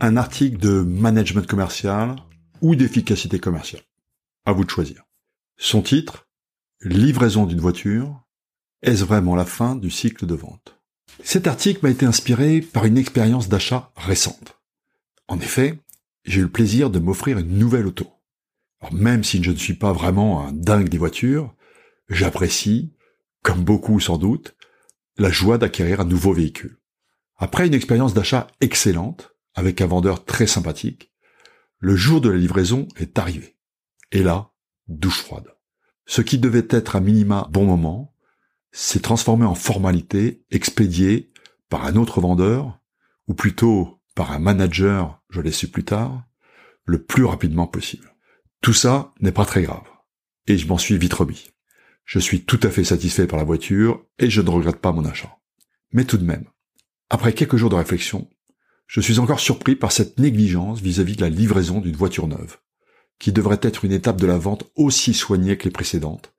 un article de management commercial ou d'efficacité commerciale. À vous de choisir. Son titre, Livraison d'une voiture, est-ce vraiment la fin du cycle de vente? Cet article m'a été inspiré par une expérience d'achat récente. En effet, j'ai eu le plaisir de m'offrir une nouvelle auto. Même si je ne suis pas vraiment un dingue des voitures, j'apprécie, comme beaucoup sans doute, la joie d'acquérir un nouveau véhicule. Après une expérience d'achat excellente, avec un vendeur très sympathique, le jour de la livraison est arrivé. Et là, douche froide. Ce qui devait être un minima bon moment s'est transformé en formalité expédiée par un autre vendeur, ou plutôt par un manager, je l'ai su plus tard, le plus rapidement possible. Tout ça n'est pas très grave. Et je m'en suis vite remis. Je suis tout à fait satisfait par la voiture et je ne regrette pas mon achat. Mais tout de même, après quelques jours de réflexion, je suis encore surpris par cette négligence vis-à-vis de la livraison d'une voiture neuve, qui devrait être une étape de la vente aussi soignée que les précédentes,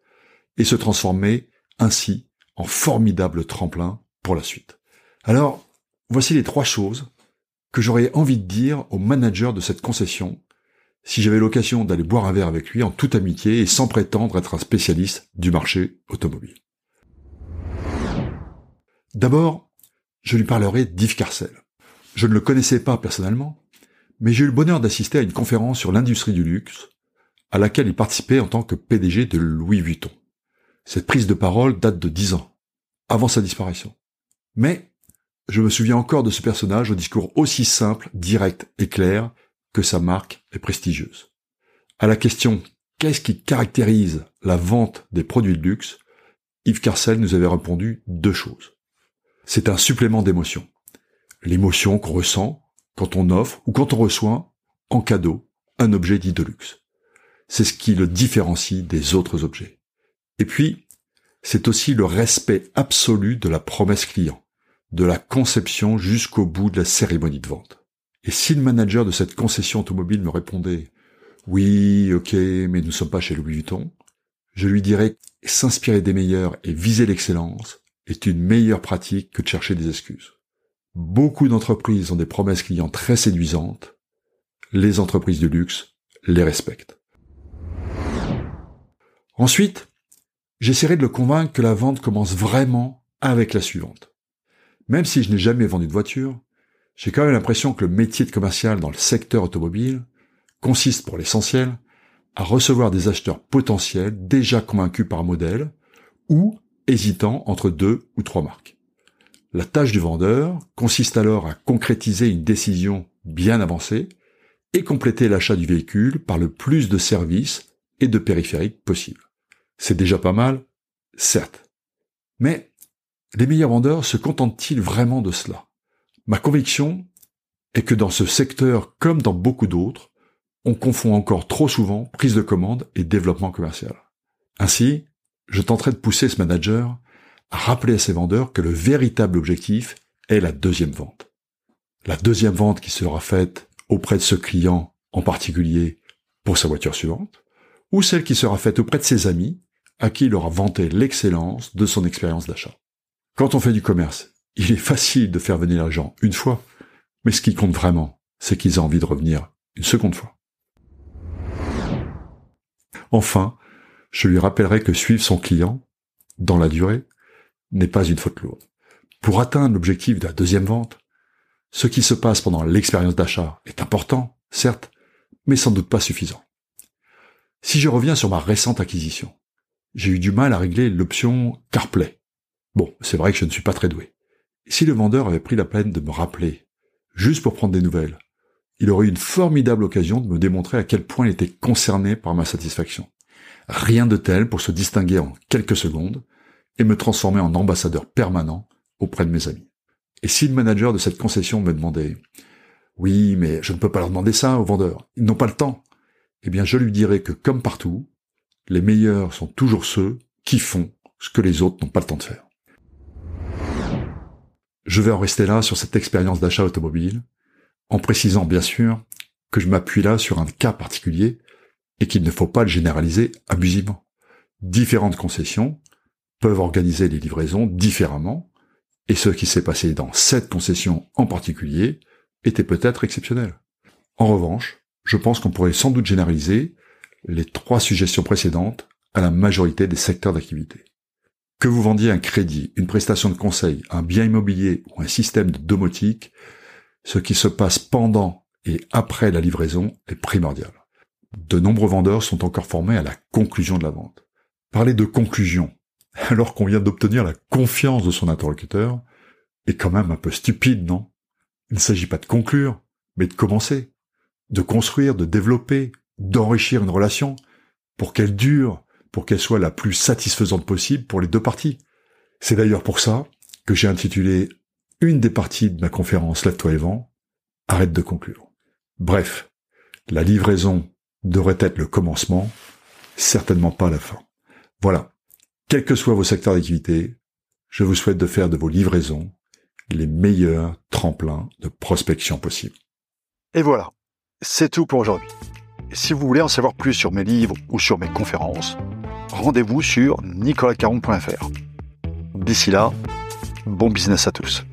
et se transformer ainsi en formidable tremplin pour la suite. Alors, voici les trois choses que j'aurais envie de dire au manager de cette concession si j'avais l'occasion d'aller boire un verre avec lui en toute amitié et sans prétendre être un spécialiste du marché automobile. D'abord, je lui parlerai d'Yves Carcel. Je ne le connaissais pas personnellement, mais j'ai eu le bonheur d'assister à une conférence sur l'industrie du luxe, à laquelle il participait en tant que PDG de Louis Vuitton. Cette prise de parole date de dix ans, avant sa disparition. Mais je me souviens encore de ce personnage au discours aussi simple, direct et clair que sa marque est prestigieuse. À la question qu'est-ce qui caractérise la vente des produits de luxe, Yves Carcel nous avait répondu deux choses. C'est un supplément d'émotion l'émotion qu'on ressent quand on offre ou quand on reçoit en cadeau un objet dit de luxe. C'est ce qui le différencie des autres objets. Et puis, c'est aussi le respect absolu de la promesse client, de la conception jusqu'au bout de la cérémonie de vente. Et si le manager de cette concession automobile me répondait oui, ok, mais nous ne sommes pas chez Louis Vuitton, je lui dirais s'inspirer des meilleurs et viser l'excellence est une meilleure pratique que de chercher des excuses. Beaucoup d'entreprises ont des promesses clients très séduisantes. Les entreprises de luxe les respectent. Ensuite, j'essaierai de le convaincre que la vente commence vraiment avec la suivante. Même si je n'ai jamais vendu de voiture, j'ai quand même l'impression que le métier de commercial dans le secteur automobile consiste pour l'essentiel à recevoir des acheteurs potentiels déjà convaincus par modèle ou hésitant entre deux ou trois marques. La tâche du vendeur consiste alors à concrétiser une décision bien avancée et compléter l'achat du véhicule par le plus de services et de périphériques possible. C'est déjà pas mal, certes. Mais les meilleurs vendeurs se contentent-ils vraiment de cela? Ma conviction est que dans ce secteur comme dans beaucoup d'autres, on confond encore trop souvent prise de commande et développement commercial. Ainsi, je tenterai de pousser ce manager rappeler à ses vendeurs que le véritable objectif est la deuxième vente. La deuxième vente qui sera faite auprès de ce client en particulier pour sa voiture suivante, ou celle qui sera faite auprès de ses amis à qui il aura vanté l'excellence de son expérience d'achat. Quand on fait du commerce, il est facile de faire venir les gens une fois, mais ce qui compte vraiment, c'est qu'ils aient envie de revenir une seconde fois. Enfin, je lui rappellerai que suivre son client, dans la durée, n'est pas une faute lourde. Pour atteindre l'objectif de la deuxième vente, ce qui se passe pendant l'expérience d'achat est important, certes, mais sans doute pas suffisant. Si je reviens sur ma récente acquisition, j'ai eu du mal à régler l'option CarPlay. Bon, c'est vrai que je ne suis pas très doué. si le vendeur avait pris la peine de me rappeler, juste pour prendre des nouvelles, il aurait eu une formidable occasion de me démontrer à quel point il était concerné par ma satisfaction. Rien de tel pour se distinguer en quelques secondes, et me transformer en ambassadeur permanent auprès de mes amis. Et si le manager de cette concession me demandait Oui, mais je ne peux pas leur demander ça aux vendeurs. Ils n'ont pas le temps. Eh bien, je lui dirai que comme partout, les meilleurs sont toujours ceux qui font ce que les autres n'ont pas le temps de faire. Je vais en rester là sur cette expérience d'achat automobile, en précisant bien sûr que je m'appuie là sur un cas particulier et qu'il ne faut pas le généraliser abusivement. Différentes concessions peuvent organiser les livraisons différemment, et ce qui s'est passé dans cette concession en particulier était peut-être exceptionnel. En revanche, je pense qu'on pourrait sans doute généraliser les trois suggestions précédentes à la majorité des secteurs d'activité. Que vous vendiez un crédit, une prestation de conseil, un bien immobilier ou un système de domotique, ce qui se passe pendant et après la livraison est primordial. De nombreux vendeurs sont encore formés à la conclusion de la vente. Parler de conclusion alors qu'on vient d'obtenir la confiance de son interlocuteur est quand même un peu stupide, non? Il ne s'agit pas de conclure, mais de commencer, de construire, de développer, d'enrichir une relation pour qu'elle dure, pour qu'elle soit la plus satisfaisante possible pour les deux parties. C'est d'ailleurs pour ça que j'ai intitulé une des parties de ma conférence Lève-toi et vent, arrête de conclure. Bref, la livraison devrait être le commencement, certainement pas la fin. Voilà. Quels que soient vos secteurs d'activité, je vous souhaite de faire de vos livraisons les meilleurs tremplins de prospection possible. Et voilà, c'est tout pour aujourd'hui. Si vous voulez en savoir plus sur mes livres ou sur mes conférences, rendez-vous sur nicolascaron.fr. D'ici là, bon business à tous.